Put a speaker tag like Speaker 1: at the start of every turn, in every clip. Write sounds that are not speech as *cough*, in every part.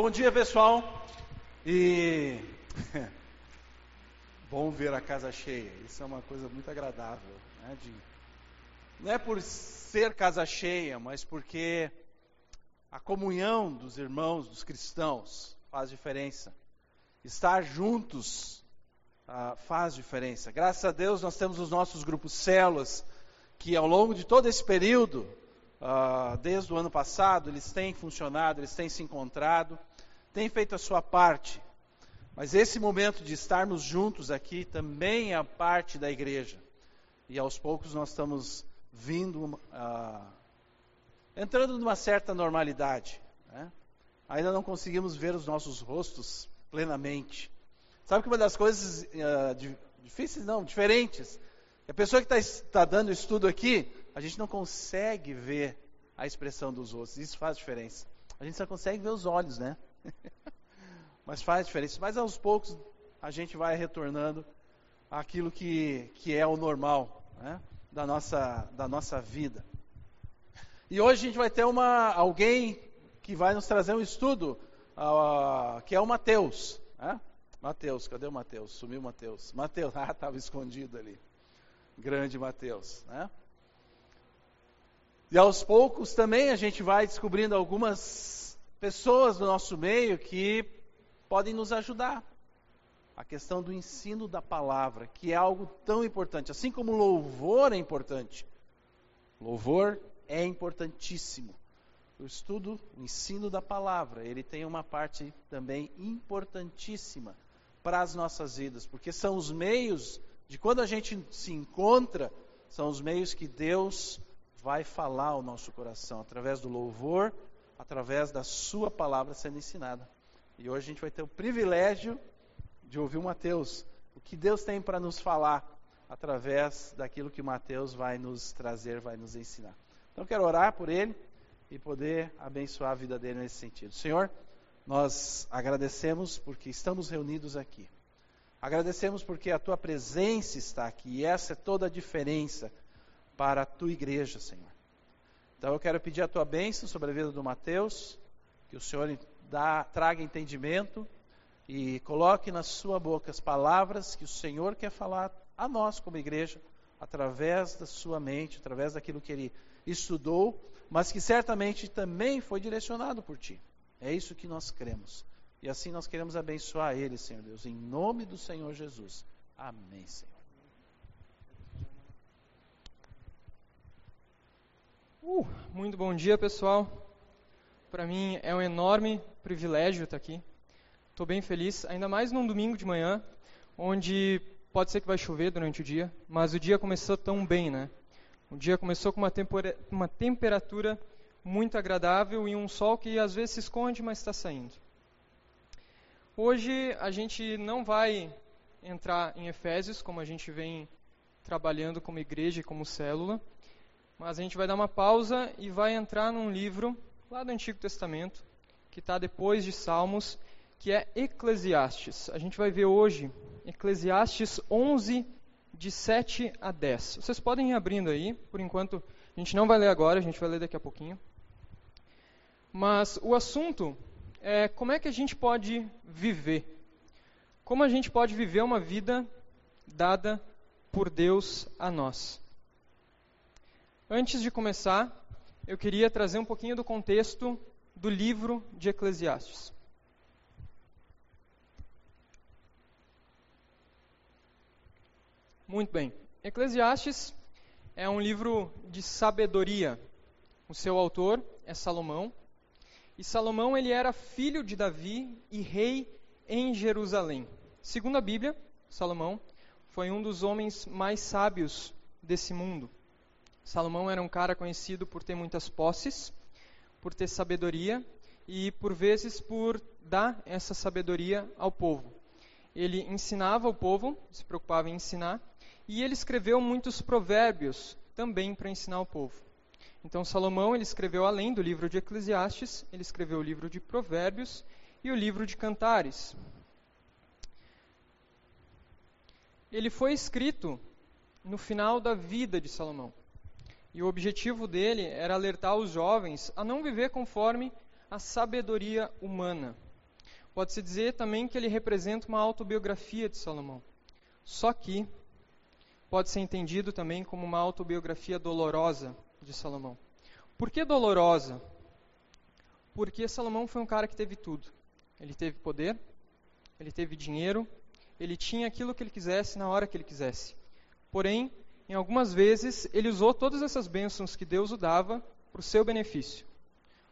Speaker 1: Bom dia, pessoal. E *laughs* bom ver a casa cheia. Isso é uma coisa muito agradável. Né? De... Não é por ser casa cheia, mas porque a comunhão dos irmãos, dos cristãos, faz diferença. Estar juntos uh, faz diferença. Graças a Deus nós temos os nossos grupos células que ao longo de todo esse período, uh, desde o ano passado, eles têm funcionado, eles têm se encontrado, têm feito a sua parte. Mas esse momento de estarmos juntos aqui também é parte da igreja. E aos poucos nós estamos vindo, uh, entrando numa certa normalidade. Né? Ainda não conseguimos ver os nossos rostos plenamente. Sabe que uma das coisas uh, difíceis, não, diferentes, a pessoa que está tá dando estudo aqui, a gente não consegue ver a expressão dos rostos. Isso faz diferença. A gente só consegue ver os olhos, né? *laughs* Mas faz diferença. Mas aos poucos a gente vai retornando àquilo que, que é o normal né? da, nossa, da nossa vida. E hoje a gente vai ter uma, alguém que vai nos trazer um estudo, uh, que é o Mateus. Né? Mateus, cadê o Mateus? Sumiu o Mateus. Mateus, *laughs* ah, estava escondido ali grande Mateus. Né? E aos poucos também a gente vai descobrindo algumas pessoas do nosso meio que podem nos ajudar. A questão do ensino da palavra, que é algo tão importante. Assim como louvor é importante. Louvor é importantíssimo. O estudo, o ensino da palavra, ele tem uma parte também importantíssima para as nossas vidas, porque são os meios de quando a gente se encontra, são os meios que Deus vai falar ao nosso coração, através do louvor, através da Sua palavra sendo ensinada. E hoje a gente vai ter o privilégio de ouvir o Mateus, o que Deus tem para nos falar através daquilo que Mateus vai nos trazer, vai nos ensinar. Então quero orar por ele e poder abençoar a vida dele nesse sentido. Senhor, nós agradecemos porque estamos reunidos aqui. Agradecemos porque a tua presença está aqui e essa é toda a diferença para a tua igreja, Senhor. Então eu quero pedir a tua bênção sobre a vida do Mateus, que o Senhor dá, traga entendimento e coloque na sua boca as palavras que o Senhor quer falar a nós como igreja, através da sua mente, através daquilo que ele estudou, mas que certamente também foi direcionado por ti. É isso que nós cremos. E assim nós queremos abençoar ele, Senhor Deus, em nome do Senhor Jesus. Amém, Senhor.
Speaker 2: Uh, muito bom dia, pessoal. Para mim é um enorme privilégio estar aqui. Estou bem feliz, ainda mais num domingo de manhã, onde pode ser que vai chover durante o dia, mas o dia começou tão bem, né? O dia começou com uma, uma temperatura muito agradável e um sol que às vezes se esconde, mas está saindo. Hoje a gente não vai entrar em Efésios, como a gente vem trabalhando como igreja e como célula, mas a gente vai dar uma pausa e vai entrar num livro lá do Antigo Testamento, que está depois de Salmos, que é Eclesiastes. A gente vai ver hoje Eclesiastes 11, de 7 a 10. Vocês podem ir abrindo aí, por enquanto a gente não vai ler agora, a gente vai ler daqui a pouquinho. Mas o assunto é como é que a gente pode viver? Como a gente pode viver uma vida dada por Deus a nós? Antes de começar, eu queria trazer um pouquinho do contexto do livro de Eclesiastes. Muito bem. Eclesiastes é um livro de sabedoria. O seu autor é Salomão, e Salomão ele era filho de Davi e rei em Jerusalém. Segundo a Bíblia, Salomão foi um dos homens mais sábios desse mundo. Salomão era um cara conhecido por ter muitas posses, por ter sabedoria e por vezes por dar essa sabedoria ao povo. Ele ensinava o povo, se preocupava em ensinar, e ele escreveu muitos provérbios também para ensinar o povo. Então Salomão ele escreveu além do livro de Eclesiastes, ele escreveu o livro de Provérbios e o livro de Cantares. Ele foi escrito no final da vida de Salomão. E o objetivo dele era alertar os jovens a não viver conforme a sabedoria humana, Pode-se dizer também que ele representa uma autobiografia de Salomão. Só que pode ser entendido também como uma autobiografia dolorosa de Salomão. Por que dolorosa? Porque Salomão foi um cara que teve tudo. Ele teve poder, ele teve dinheiro, ele tinha aquilo que ele quisesse na hora que ele quisesse. Porém, em algumas vezes, ele usou todas essas bênçãos que Deus o dava para o seu benefício,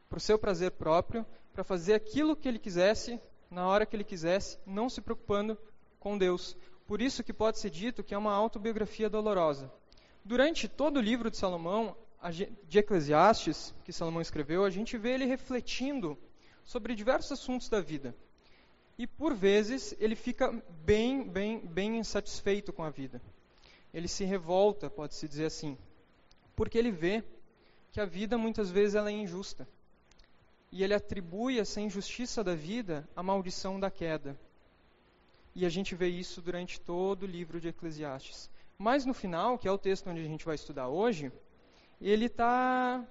Speaker 2: para o seu prazer próprio, para fazer aquilo que ele quisesse na hora que ele quisesse, não se preocupando com Deus. Por isso que pode ser dito que é uma autobiografia dolorosa. Durante todo o livro de Salomão, de Eclesiastes, que Salomão escreveu, a gente vê ele refletindo sobre diversos assuntos da vida. E por vezes ele fica bem, bem, bem insatisfeito com a vida. Ele se revolta, pode-se dizer assim, porque ele vê que a vida muitas vezes ela é injusta. E ele atribui essa injustiça da vida à maldição da queda. E a gente vê isso durante todo o livro de Eclesiastes. Mas no final, que é o texto onde a gente vai estudar hoje, ele está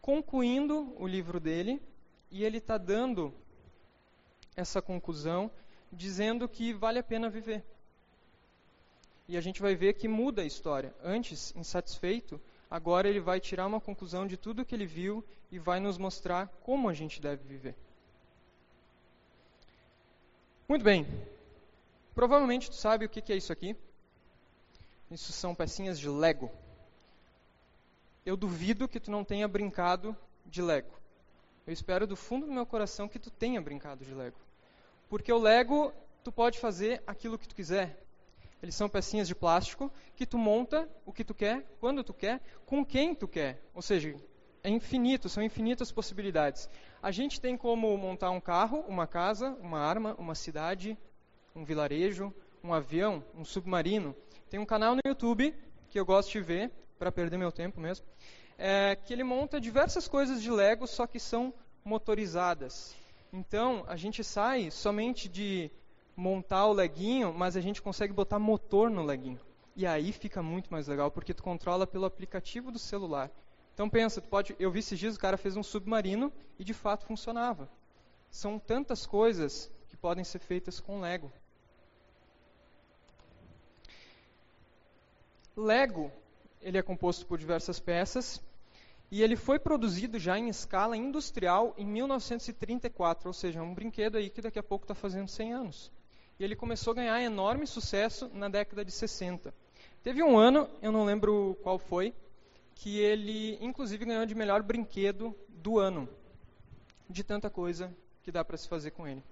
Speaker 2: concluindo o livro dele e ele está dando essa conclusão, dizendo que vale a pena viver. E a gente vai ver que muda a história. Antes, insatisfeito, agora ele vai tirar uma conclusão de tudo que ele viu e vai nos mostrar como a gente deve viver. Muito bem. Provavelmente tu sabe o que é isso aqui. Isso são pecinhas de Lego eu duvido que tu não tenha brincado de Lego. Eu espero do fundo do meu coração que tu tenha brincado de Lego. Porque o Lego, tu pode fazer aquilo que tu quiser. Eles são pecinhas de plástico que tu monta o que tu quer, quando tu quer, com quem tu quer. Ou seja, é infinito, são infinitas possibilidades. A gente tem como montar um carro, uma casa, uma arma, uma cidade, um vilarejo, um avião, um submarino. Tem um canal no YouTube que eu gosto de ver, para perder meu tempo mesmo, é que ele monta diversas coisas de Lego, só que são motorizadas. Então, a gente sai somente de montar o leguinho, mas a gente consegue botar motor no leguinho. E aí fica muito mais legal, porque tu controla pelo aplicativo do celular. Então pensa, tu pode, eu vi esses dias o cara fez um submarino e de fato funcionava. São tantas coisas que podem ser feitas com Lego. Lego ele é composto por diversas peças e ele foi produzido já em escala industrial em 1934, ou seja, um brinquedo aí que daqui a pouco está fazendo 100 anos. E ele começou a ganhar enorme sucesso na década de 60. Teve um ano, eu não lembro qual foi, que ele inclusive ganhou de melhor brinquedo do ano, de tanta coisa que dá para se fazer com ele.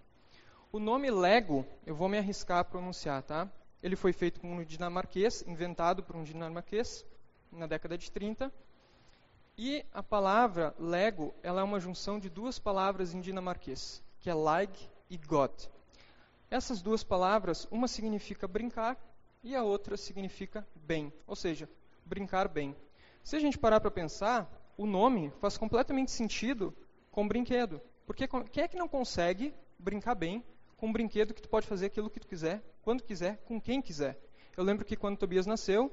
Speaker 2: O nome Lego, eu vou me arriscar a pronunciar, tá? Ele foi feito por um dinamarquês, inventado por um dinamarquês, na década de 30. E a palavra Lego, ela é uma junção de duas palavras em dinamarquês, que é leg e god. Essas duas palavras, uma significa brincar e a outra significa bem, ou seja, brincar bem. Se a gente parar para pensar, o nome faz completamente sentido com brinquedo. Porque quem é que não consegue brincar bem com um brinquedo que tu pode fazer aquilo que tu quiser, quando quiser, com quem quiser? Eu lembro que quando Tobias nasceu,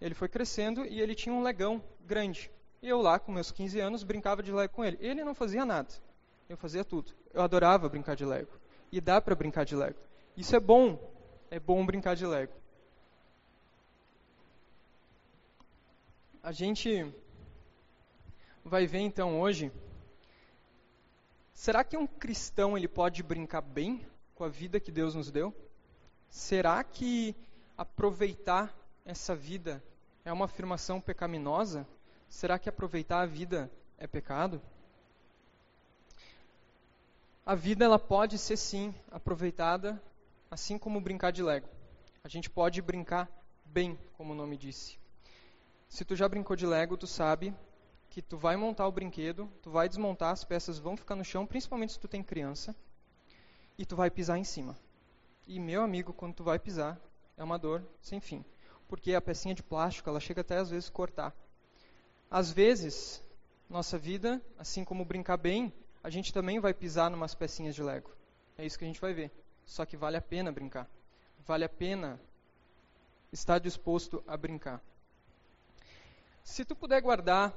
Speaker 2: ele foi crescendo e ele tinha um legão grande. E eu lá, com meus 15 anos, brincava de Lego com ele. Ele não fazia nada. Eu fazia tudo. Eu adorava brincar de Lego. E dá para brincar de Lego. Isso é bom. É bom brincar de Lego. A gente vai ver então hoje. Será que um cristão ele pode brincar bem com a vida que Deus nos deu? Será que aproveitar essa vida é uma afirmação pecaminosa? Será que aproveitar a vida é pecado? A vida ela pode ser sim aproveitada, assim como brincar de Lego. A gente pode brincar bem, como o nome disse. Se tu já brincou de Lego, tu sabe que tu vai montar o brinquedo, tu vai desmontar, as peças vão ficar no chão, principalmente se tu tem criança, e tu vai pisar em cima. E meu amigo, quando tu vai pisar, é uma dor sem fim porque a pecinha de plástico ela chega até às vezes cortar. Às vezes, nossa vida, assim como brincar bem, a gente também vai pisar numas pecinhas de Lego. É isso que a gente vai ver. Só que vale a pena brincar. Vale a pena estar disposto a brincar. Se tu puder guardar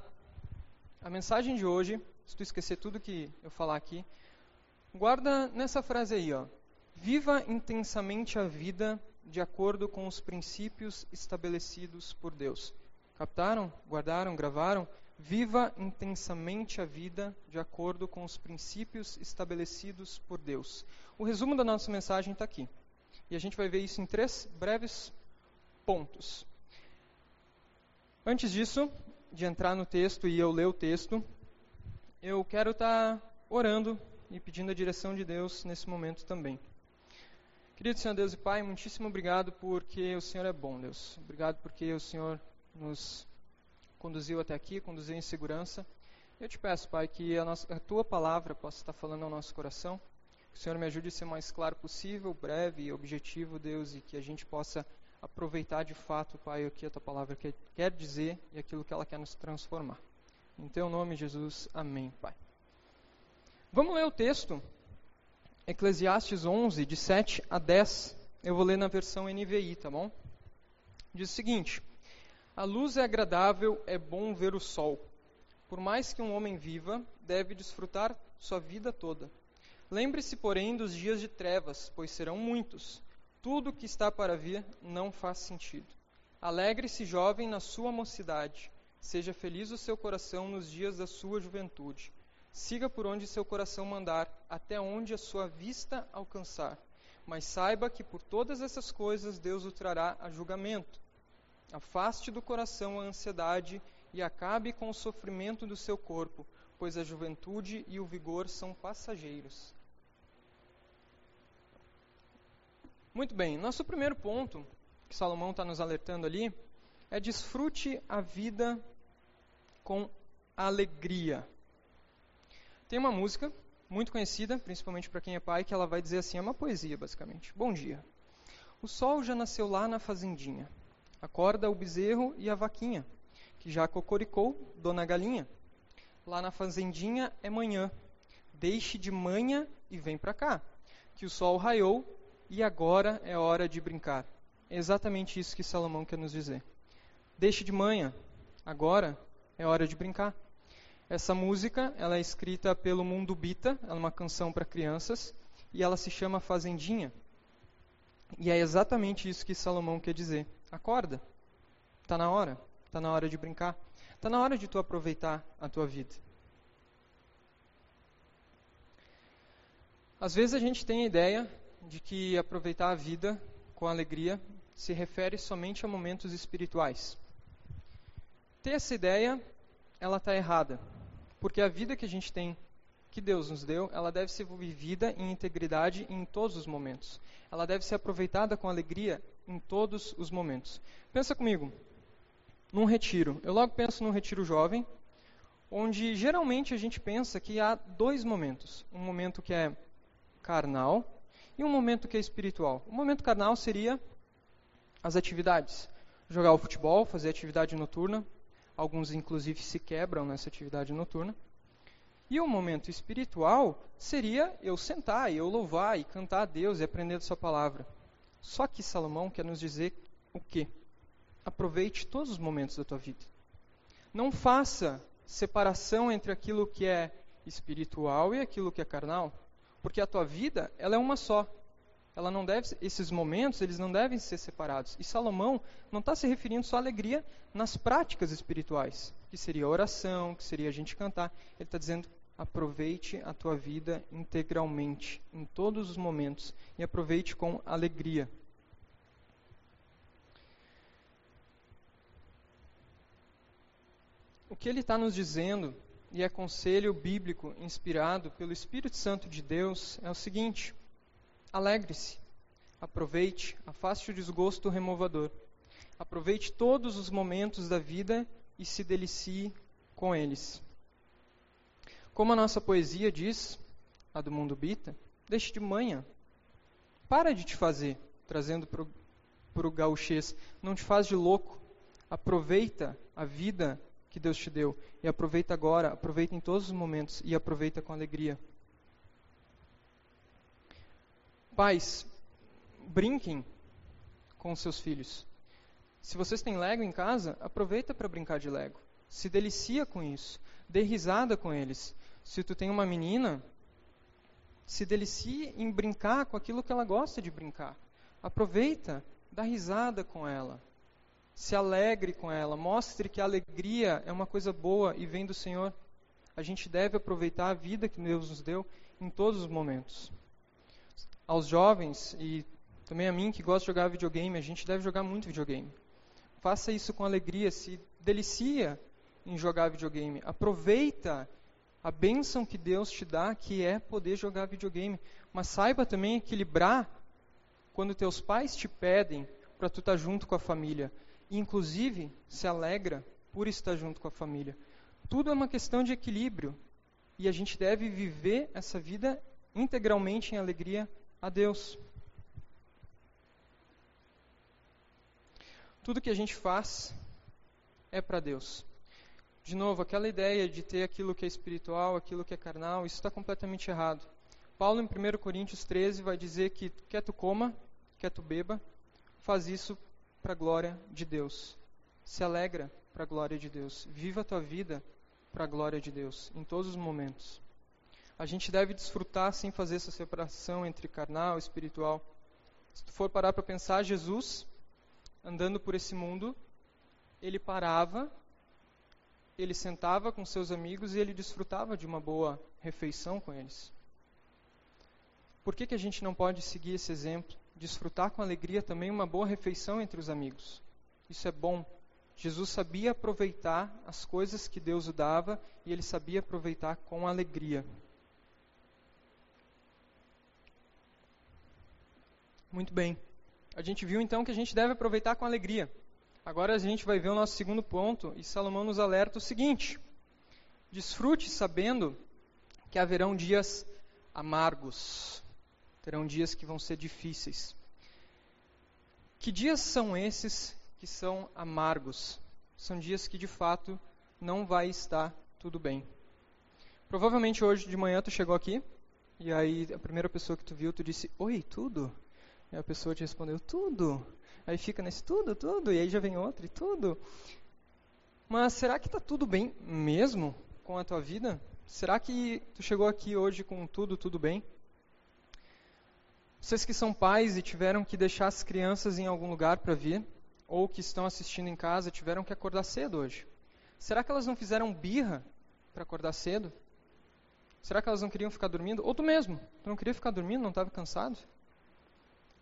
Speaker 2: a mensagem de hoje, se tu esquecer tudo que eu falar aqui, guarda nessa frase aí, ó. Viva intensamente a vida de acordo com os princípios estabelecidos por Deus. Captaram? Guardaram? Gravaram? Viva intensamente a vida de acordo com os princípios estabelecidos por Deus. O resumo da nossa mensagem está aqui. E a gente vai ver isso em três breves pontos. Antes disso, de entrar no texto e eu ler o texto, eu quero estar tá orando e pedindo a direção de Deus nesse momento também. Querido Senhor Deus e Pai, muitíssimo obrigado porque o Senhor é bom, Deus. Obrigado porque o Senhor nos conduziu até aqui, conduziu em segurança. Eu te peço, Pai, que a, nossa, a tua palavra possa estar falando ao nosso coração. Que o Senhor me ajude a ser mais claro possível, breve e objetivo, Deus, e que a gente possa aproveitar de fato, Pai, o que a tua palavra quer, quer dizer e aquilo que ela quer nos transformar. Em teu nome, Jesus. Amém, Pai. Vamos ler o texto. Eclesiastes 11, de 7 a 10. Eu vou ler na versão NVI, tá bom? Diz o seguinte: a luz é agradável, é bom ver o sol. Por mais que um homem viva, deve desfrutar sua vida toda. Lembre-se, porém, dos dias de trevas, pois serão muitos. Tudo que está para vir não faz sentido. Alegre-se, jovem, na sua mocidade. Seja feliz o seu coração nos dias da sua juventude. Siga por onde seu coração mandar, até onde a sua vista alcançar. Mas saiba que por todas essas coisas Deus o trará a julgamento. Afaste do coração a ansiedade e acabe com o sofrimento do seu corpo, pois a juventude e o vigor são passageiros. Muito bem, nosso primeiro ponto, que Salomão está nos alertando ali, é desfrute a vida com alegria. Tem uma música muito conhecida, principalmente para quem é pai, que ela vai dizer assim, é uma poesia basicamente. Bom dia. O sol já nasceu lá na fazendinha. Acorda o bezerro e a vaquinha, que já cocoricou, dona galinha. Lá na fazendinha é manhã. Deixe de manhã e vem para cá, que o sol raiou e agora é hora de brincar. É exatamente isso que Salomão quer nos dizer. Deixe de manhã, agora é hora de brincar. Essa música ela é escrita pelo Mundo Bita, é uma canção para crianças, e ela se chama Fazendinha. E é exatamente isso que Salomão quer dizer. Acorda. Está na hora. Está na hora de brincar. Está na hora de tu aproveitar a tua vida. Às vezes a gente tem a ideia de que aproveitar a vida com alegria se refere somente a momentos espirituais. Ter essa ideia, ela está errada, porque a vida que a gente tem, que Deus nos deu, ela deve ser vivida em integridade em todos os momentos. Ela deve ser aproveitada com alegria em todos os momentos. Pensa comigo, num retiro. Eu logo penso num retiro jovem, onde geralmente a gente pensa que há dois momentos. Um momento que é carnal e um momento que é espiritual. O momento carnal seria as atividades. Jogar o futebol, fazer atividade noturna. Alguns, inclusive, se quebram nessa atividade noturna. E o momento espiritual seria eu sentar eu louvar e cantar a Deus e aprender a sua palavra. Só que Salomão quer nos dizer o quê? Aproveite todos os momentos da tua vida. Não faça separação entre aquilo que é espiritual e aquilo que é carnal, porque a tua vida, ela é uma só. Ela não deve, esses momentos, eles não devem ser separados. E Salomão não está se referindo só à alegria nas práticas espirituais, que seria a oração, que seria a gente cantar. Ele está dizendo aproveite a tua vida integralmente, em todos os momentos, e aproveite com alegria. O que ele está nos dizendo, e é conselho bíblico inspirado pelo Espírito Santo de Deus, é o seguinte: alegre-se, aproveite, afaste o desgosto removador, aproveite todos os momentos da vida e se delicie com eles. Como a nossa poesia diz, a do mundo bita, deixe de manhã. Para de te fazer, trazendo para o gauchês. Não te faz de louco. Aproveita a vida que Deus te deu. E aproveita agora, aproveita em todos os momentos e aproveita com alegria. Pais, brinquem com seus filhos. Se vocês têm Lego em casa, aproveita para brincar de Lego. Se delicia com isso. Dê risada com eles. Se tu tem uma menina, Se delicie em brincar com aquilo que ela gosta de brincar. Aproveita, dá risada com ela. Se alegre com ela. Mostre que a alegria é uma coisa boa e vem do Senhor. A gente deve aproveitar a vida que Deus nos deu em todos os momentos. Aos jovens e também a mim que gosta de jogar videogame, a gente deve jogar muito videogame. Faça isso com alegria, se delicia em jogar videogame. Aproveita a bênção que Deus te dá, que é poder jogar videogame. Mas saiba também equilibrar quando teus pais te pedem para tu estar tá junto com a família. E, inclusive, se alegra por estar junto com a família. Tudo é uma questão de equilíbrio. E a gente deve viver essa vida integralmente em alegria a Deus. Tudo que a gente faz é para Deus. De novo, aquela ideia de ter aquilo que é espiritual, aquilo que é carnal, isso está completamente errado. Paulo, em 1 Coríntios 13, vai dizer que quer tu coma, quer tu beba, faz isso para a glória de Deus. Se alegra para a glória de Deus. Viva a tua vida para a glória de Deus, em todos os momentos. A gente deve desfrutar sem fazer essa separação entre carnal e espiritual. Se tu for parar para pensar, Jesus andando por esse mundo, ele parava, ele sentava com seus amigos e ele desfrutava de uma boa refeição com eles. Por que, que a gente não pode seguir esse exemplo? Desfrutar com alegria também uma boa refeição entre os amigos. Isso é bom. Jesus sabia aproveitar as coisas que Deus o dava e ele sabia aproveitar com alegria. Muito bem. A gente viu então que a gente deve aproveitar com alegria. Agora a gente vai ver o nosso segundo ponto e Salomão nos alerta o seguinte: desfrute sabendo que haverão dias amargos, terão dias que vão ser difíceis. Que dias são esses que são amargos? São dias que de fato não vai estar tudo bem. Provavelmente hoje de manhã tu chegou aqui e aí a primeira pessoa que tu viu tu disse: "Oi, tudo?" E a pessoa te respondeu, tudo. Aí fica nesse tudo, tudo, e aí já vem outro e tudo. Mas será que está tudo bem mesmo com a tua vida? Será que tu chegou aqui hoje com tudo, tudo bem? Vocês que são pais e tiveram que deixar as crianças em algum lugar para vir, ou que estão assistindo em casa, tiveram que acordar cedo hoje. Será que elas não fizeram birra para acordar cedo? Será que elas não queriam ficar dormindo? Ou tu mesmo? Tu não queria ficar dormindo, não estava cansado?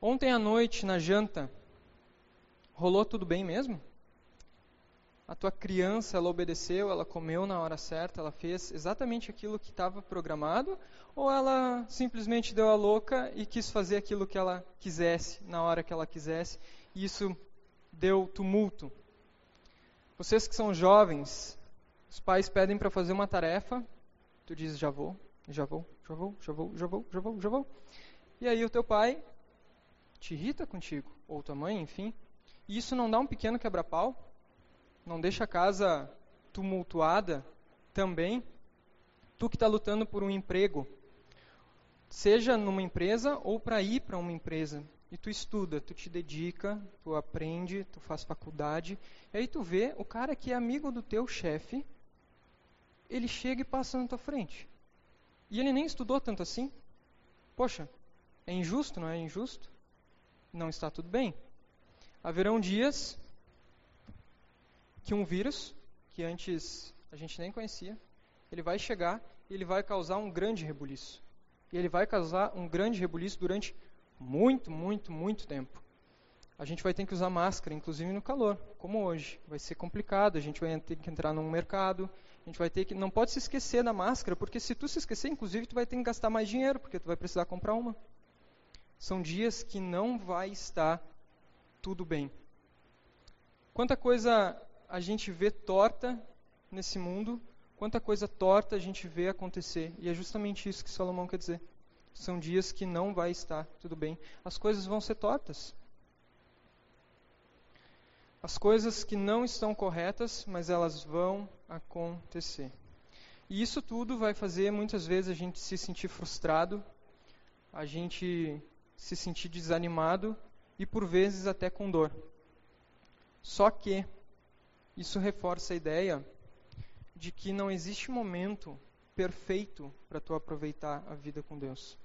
Speaker 2: Ontem à noite, na janta, rolou tudo bem mesmo? A tua criança, ela obedeceu, ela comeu na hora certa, ela fez exatamente aquilo que estava programado? Ou ela simplesmente deu a louca e quis fazer aquilo que ela quisesse, na hora que ela quisesse, e isso deu tumulto? Vocês que são jovens, os pais pedem para fazer uma tarefa, tu dizes já vou, já vou, já vou, já vou, já vou, já vou, já vou. E aí o teu pai te irrita contigo, ou tua mãe, enfim. E isso não dá um pequeno quebra-pau? Não deixa a casa tumultuada também? Tu que está lutando por um emprego, seja numa empresa ou para ir para uma empresa, e tu estuda, tu te dedica, tu aprende, tu faz faculdade, e aí tu vê o cara que é amigo do teu chefe, ele chega e passa na tua frente. E ele nem estudou tanto assim. Poxa, é injusto, não é injusto? não está tudo bem. Haverão dias que um vírus, que antes a gente nem conhecia, ele vai chegar e ele vai causar um grande rebuliço. E ele vai causar um grande rebuliço durante muito, muito, muito tempo. A gente vai ter que usar máscara, inclusive no calor, como hoje. Vai ser complicado, a gente vai ter que entrar num mercado, a gente vai ter que não pode se esquecer da máscara, porque se tu se esquecer, inclusive tu vai ter que gastar mais dinheiro, porque tu vai precisar comprar uma. São dias que não vai estar tudo bem. Quanta coisa a gente vê torta nesse mundo, quanta coisa torta a gente vê acontecer. E é justamente isso que Salomão quer dizer. São dias que não vai estar tudo bem. As coisas vão ser tortas. As coisas que não estão corretas, mas elas vão acontecer. E isso tudo vai fazer muitas vezes a gente se sentir frustrado, a gente se sentir desanimado e por vezes até com dor. Só que isso reforça a ideia de que não existe momento perfeito para tu aproveitar a vida com Deus.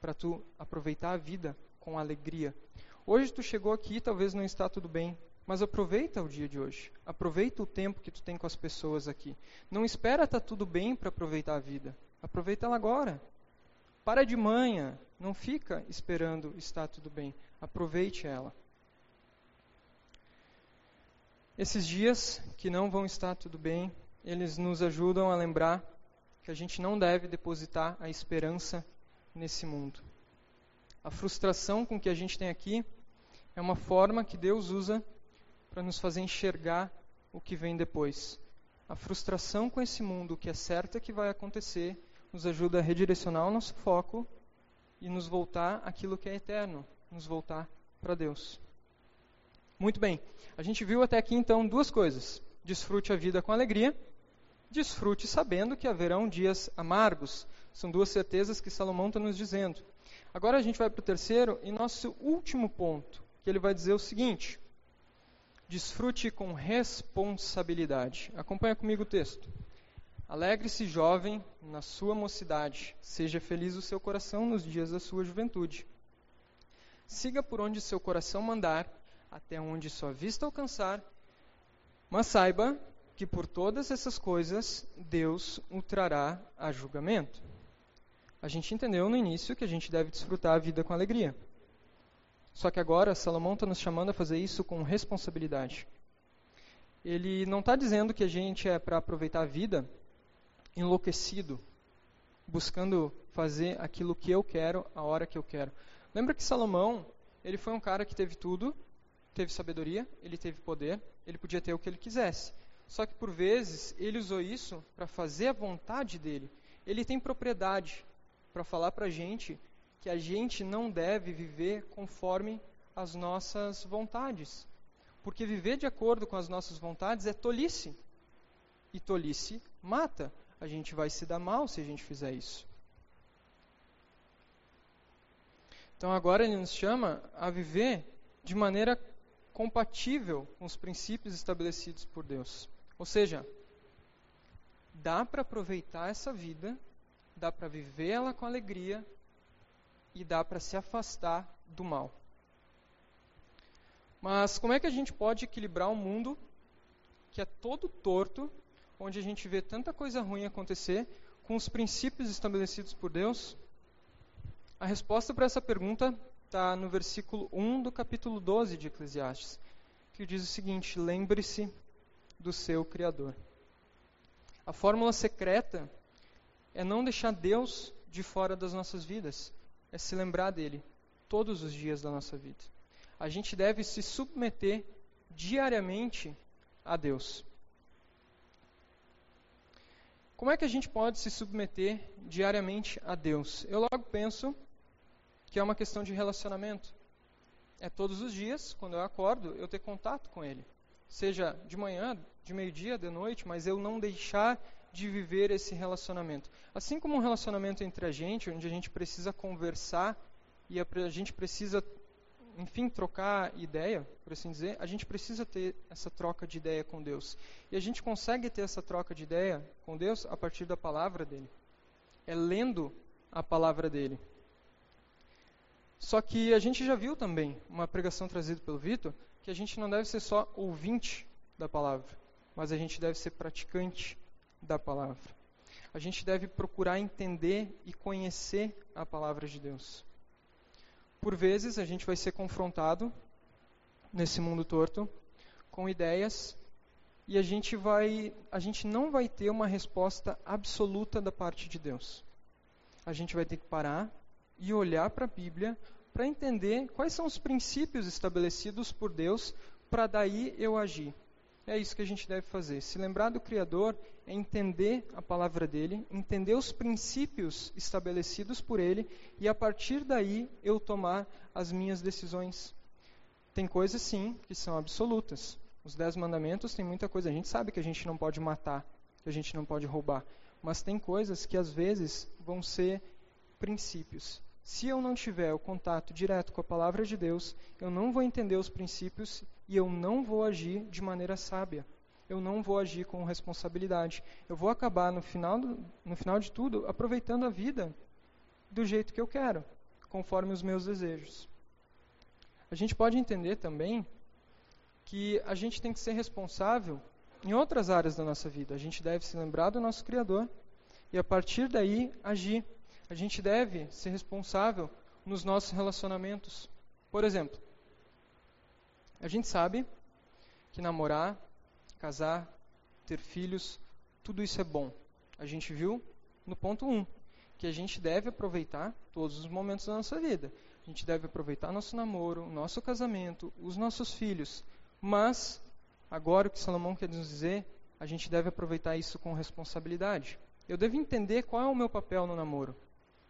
Speaker 2: para tu aproveitar a vida com alegria. Hoje tu chegou aqui, talvez não está tudo bem, mas aproveita o dia de hoje. Aproveita o tempo que tu tem com as pessoas aqui. Não espera estar tá tudo bem para aproveitar a vida. Aproveita ela agora. Para de manhã, não fica esperando estar tudo bem. Aproveite ela. Esses dias que não vão estar tudo bem, eles nos ajudam a lembrar que a gente não deve depositar a esperança nesse mundo. A frustração com que a gente tem aqui é uma forma que Deus usa para nos fazer enxergar o que vem depois. A frustração com esse mundo, que é certa que vai acontecer, nos ajuda a redirecionar o nosso foco e nos voltar aquilo que é eterno, nos voltar para Deus. Muito bem, a gente viu até aqui então duas coisas: desfrute a vida com alegria, desfrute sabendo que haverão dias amargos. São duas certezas que Salomão está nos dizendo. Agora a gente vai para o terceiro e nosso último ponto, que ele vai dizer o seguinte: desfrute com responsabilidade. Acompanha comigo o texto. Alegre-se, jovem, na sua mocidade, seja feliz o seu coração nos dias da sua juventude. Siga por onde seu coração mandar até onde sua vista alcançar, mas saiba que por todas essas coisas Deus o trará a julgamento. A gente entendeu no início que a gente deve desfrutar a vida com alegria. Só que agora Salomão está nos chamando a fazer isso com responsabilidade. Ele não está dizendo que a gente é para aproveitar a vida enlouquecido, buscando fazer aquilo que eu quero, a hora que eu quero. Lembra que Salomão, ele foi um cara que teve tudo, teve sabedoria, ele teve poder, ele podia ter o que ele quisesse. Só que por vezes ele usou isso para fazer a vontade dele. Ele tem propriedade para falar para a gente que a gente não deve viver conforme as nossas vontades. Porque viver de acordo com as nossas vontades é tolice. E tolice mata. A gente vai se dar mal se a gente fizer isso. Então agora ele nos chama a viver de maneira compatível com os princípios estabelecidos por Deus. Ou seja, dá para aproveitar essa vida, dá para viver ela com alegria e dá para se afastar do mal. Mas como é que a gente pode equilibrar um mundo que é todo torto, onde a gente vê tanta coisa ruim acontecer, com os princípios estabelecidos por Deus? A resposta para essa pergunta está no versículo 1 do capítulo 12 de Eclesiastes, que diz o seguinte: Lembre-se do seu Criador. A fórmula secreta é não deixar Deus de fora das nossas vidas, é se lembrar dele todos os dias da nossa vida. A gente deve se submeter diariamente a Deus. Como é que a gente pode se submeter diariamente a Deus? Eu logo penso que é uma questão de relacionamento. É todos os dias, quando eu acordo, eu ter contato com Ele. Seja de manhã, de meio-dia, de noite, mas eu não deixar de viver esse relacionamento. Assim como um relacionamento entre a gente, onde a gente precisa conversar e a, gente precisa, enfim, trocar ideia, por assim dizer, a gente precisa ter essa troca de ideia com Deus. E a gente consegue ter essa troca de ideia com Deus a partir da palavra dele. É lendo a palavra dele. Só que a gente já viu também, uma pregação trazida pelo Vitor, que a gente não deve ser só ouvinte da palavra, mas a gente deve ser praticante da palavra. A gente deve procurar entender e conhecer a palavra de Deus. Por vezes a gente vai ser confrontado nesse mundo torto com ideias e a gente vai a gente não vai ter uma resposta absoluta da parte de Deus. A gente vai ter que parar e olhar para a Bíblia para entender quais são os princípios estabelecidos por Deus para daí eu agir. É isso que a gente deve fazer. Se lembrar do Criador é entender a palavra dele, entender os princípios estabelecidos por ele e a partir daí eu tomar as minhas decisões. Tem coisas sim que são absolutas. Os dez mandamentos tem muita coisa. A gente sabe que a gente não pode matar, que a gente não pode roubar. Mas tem coisas que às vezes vão ser princípios. Se eu não tiver o contato direto com a palavra de Deus, eu não vou entender os princípios e eu não vou agir de maneira sábia. Eu não vou agir com responsabilidade. Eu vou acabar, no final, no final de tudo, aproveitando a vida do jeito que eu quero, conforme os meus desejos. A gente pode entender também que a gente tem que ser responsável em outras áreas da nossa vida. A gente deve se lembrar do nosso Criador e, a partir daí, agir. A gente deve ser responsável nos nossos relacionamentos. Por exemplo, a gente sabe que namorar, casar, ter filhos, tudo isso é bom. A gente viu no ponto 1 um, que a gente deve aproveitar todos os momentos da nossa vida. A gente deve aproveitar nosso namoro, nosso casamento, os nossos filhos. Mas, agora o que Salomão quer nos dizer, a gente deve aproveitar isso com responsabilidade. Eu devo entender qual é o meu papel no namoro.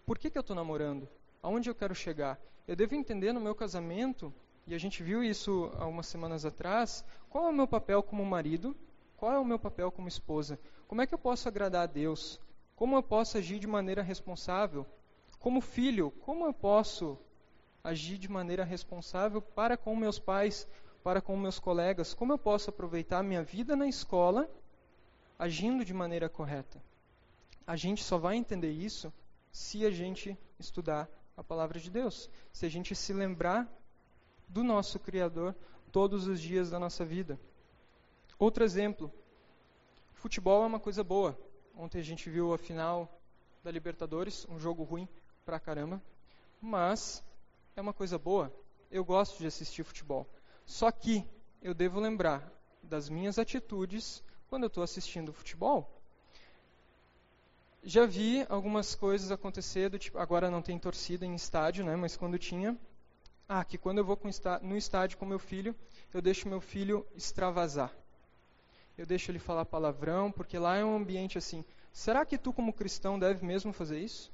Speaker 2: Por que, que eu estou namorando? Aonde eu quero chegar? Eu devo entender no meu casamento, e a gente viu isso algumas semanas atrás, qual é o meu papel como marido, qual é o meu papel como esposa, como é que eu posso agradar a Deus, como eu posso agir de maneira responsável, como filho, como eu posso agir de maneira responsável para com meus pais, para com meus colegas? Como eu posso aproveitar minha vida na escola agindo de maneira correta? A gente só vai entender isso se a gente estudar a palavra de Deus, se a gente se lembrar do nosso Criador todos os dias da nossa vida. Outro exemplo: futebol é uma coisa boa. Ontem a gente viu a final da Libertadores, um jogo ruim pra caramba, mas é uma coisa boa. Eu gosto de assistir futebol. Só que eu devo lembrar das minhas atitudes quando eu estou assistindo futebol. Já vi algumas coisas acontecer, do tipo, agora não tem torcida em estádio, né, mas quando tinha, ah, que quando eu vou no estádio com meu filho, eu deixo meu filho extravasar. Eu deixo ele falar palavrão, porque lá é um ambiente assim. Será que tu, como cristão, deve mesmo fazer isso?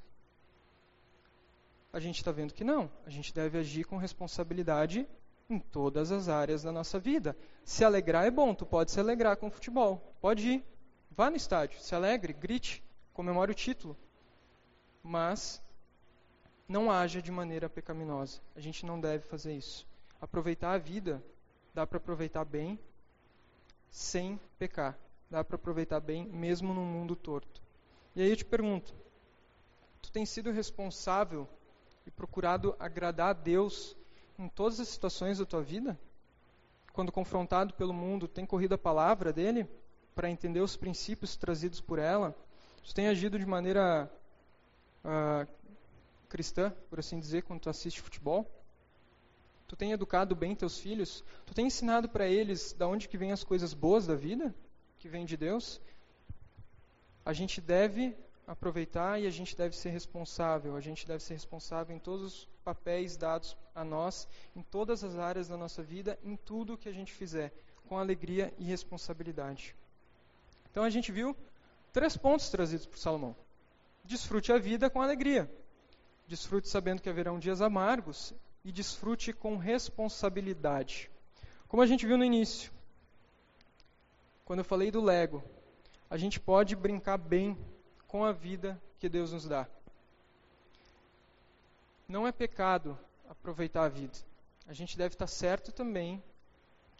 Speaker 2: a gente está vendo que não. A gente deve agir com responsabilidade em todas as áreas da nossa vida. Se alegrar é bom, tu pode se alegrar com o futebol. Pode ir. Vá no estádio, se alegre, grite, comemore o título. Mas não haja de maneira pecaminosa. A gente não deve fazer isso. Aproveitar a vida, dá para aproveitar bem sem pecar. Dá para aproveitar bem mesmo num mundo torto. E aí eu te pergunto, tu tem sido responsável e procurado agradar a Deus em todas as situações da tua vida? Quando confrontado pelo mundo, tem corrido a palavra dele para entender os princípios trazidos por ela? Tu tem agido de maneira uh, cristã, por assim dizer, quando tu assiste futebol? Tu tem educado bem teus filhos? Tu tem ensinado para eles da onde que vêm as coisas boas da vida, que vêm de Deus? A gente deve aproveitar e a gente deve ser responsável. A gente deve ser responsável em todos os papéis dados a nós, em todas as áreas da nossa vida, em tudo que a gente fizer, com alegria e responsabilidade. Então a gente viu três pontos trazidos por Salomão. Desfrute a vida com alegria. Desfrute sabendo que haverão dias amargos e desfrute com responsabilidade. Como a gente viu no início, quando eu falei do Lego, a gente pode brincar bem com a vida que Deus nos dá. Não é pecado aproveitar a vida. A gente deve estar certo também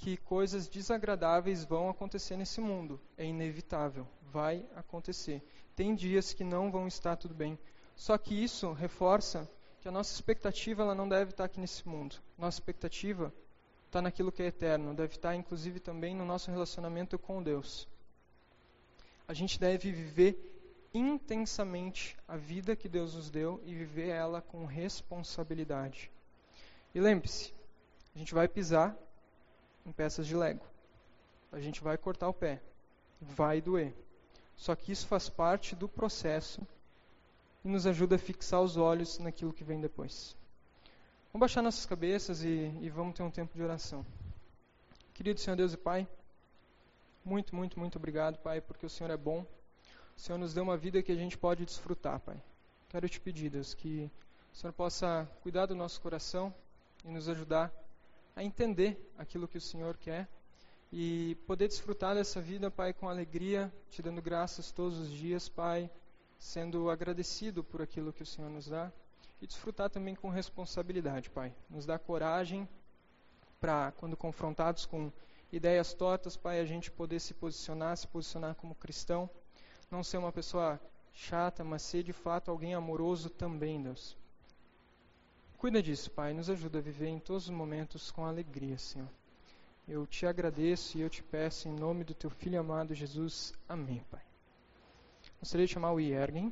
Speaker 2: que coisas desagradáveis vão acontecer nesse mundo. É inevitável, vai acontecer. Tem dias que não vão estar tudo bem. Só que isso reforça que a nossa expectativa ela não deve estar aqui nesse mundo. Nossa expectativa está naquilo que é eterno, deve estar inclusive também no nosso relacionamento com Deus. A gente deve viver intensamente a vida que Deus nos deu e viver ela com responsabilidade. E lembre-se, a gente vai pisar em peças de lego. A gente vai cortar o pé. Vai doer. Só que isso faz parte do processo e nos ajuda a fixar os olhos naquilo que vem depois. Vamos baixar nossas cabeças e, e vamos ter um tempo de oração. Querido Senhor Deus e Pai, muito, muito, muito obrigado, Pai, porque o Senhor é bom. O Senhor nos deu uma vida que a gente pode desfrutar, Pai. Quero te pedir, Deus, que o Senhor possa cuidar do nosso coração e nos ajudar a entender aquilo que o Senhor quer e poder desfrutar dessa vida, Pai, com alegria, te dando graças todos os dias, Pai, sendo agradecido por aquilo que o Senhor nos dá e desfrutar também com responsabilidade, Pai. Nos dá coragem para, quando confrontados com ideias tortas, Pai, a gente poder se posicionar, se posicionar como cristão não ser uma pessoa chata, mas ser de fato alguém amoroso também, Deus. Cuida disso, Pai, nos ajuda a viver em todos os momentos com alegria, Senhor. Eu te agradeço e eu te peço em nome do teu filho amado Jesus. Amém, Pai. Gostaria de chamar o Iergen.